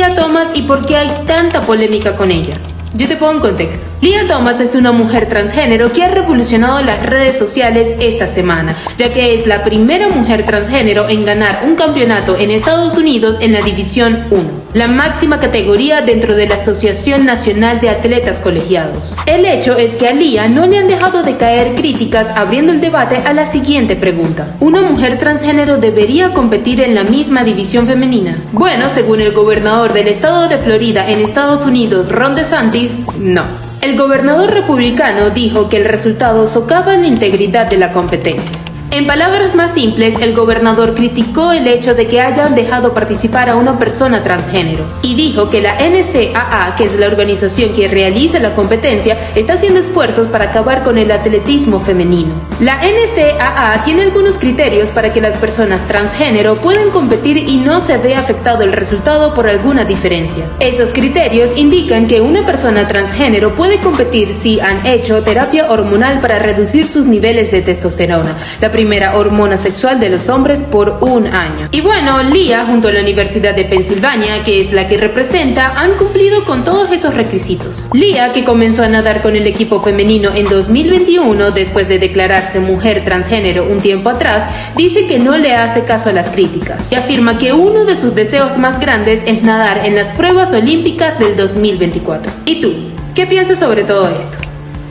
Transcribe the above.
Lia Thomas y por qué hay tanta polémica con ella? Yo te pongo en contexto. Lia Thomas es una mujer transgénero que ha revolucionado las redes sociales esta semana, ya que es la primera mujer transgénero en ganar un campeonato en Estados Unidos en la División 1, la máxima categoría dentro de la Asociación Nacional de Atletas Colegiados. El hecho es que a Lia no le han dejado de caer críticas abriendo el debate a la siguiente pregunta. ¿Una mujer transgénero debería competir en la misma división femenina? Bueno, según el gobernador del estado de Florida en Estados Unidos, Ron DeSantis, no. El gobernador republicano dijo que el resultado socava la integridad de la competencia. En palabras más simples, el gobernador criticó el hecho de que hayan dejado participar a una persona transgénero y dijo que la NCAA, que es la organización que realiza la competencia, está haciendo esfuerzos para acabar con el atletismo femenino. La NCAA tiene algunos criterios para que las personas transgénero puedan competir y no se vea afectado el resultado por alguna diferencia. Esos criterios indican que una persona transgénero puede competir si han hecho terapia hormonal para reducir sus niveles de testosterona. La primera hormona sexual de los hombres por un año. Y bueno, Lia, junto a la Universidad de Pensilvania, que es la que representa, han cumplido con todos esos requisitos. Lia, que comenzó a nadar con el equipo femenino en 2021 después de declararse mujer transgénero un tiempo atrás, dice que no le hace caso a las críticas y afirma que uno de sus deseos más grandes es nadar en las pruebas olímpicas del 2024. ¿Y tú? ¿Qué piensas sobre todo esto?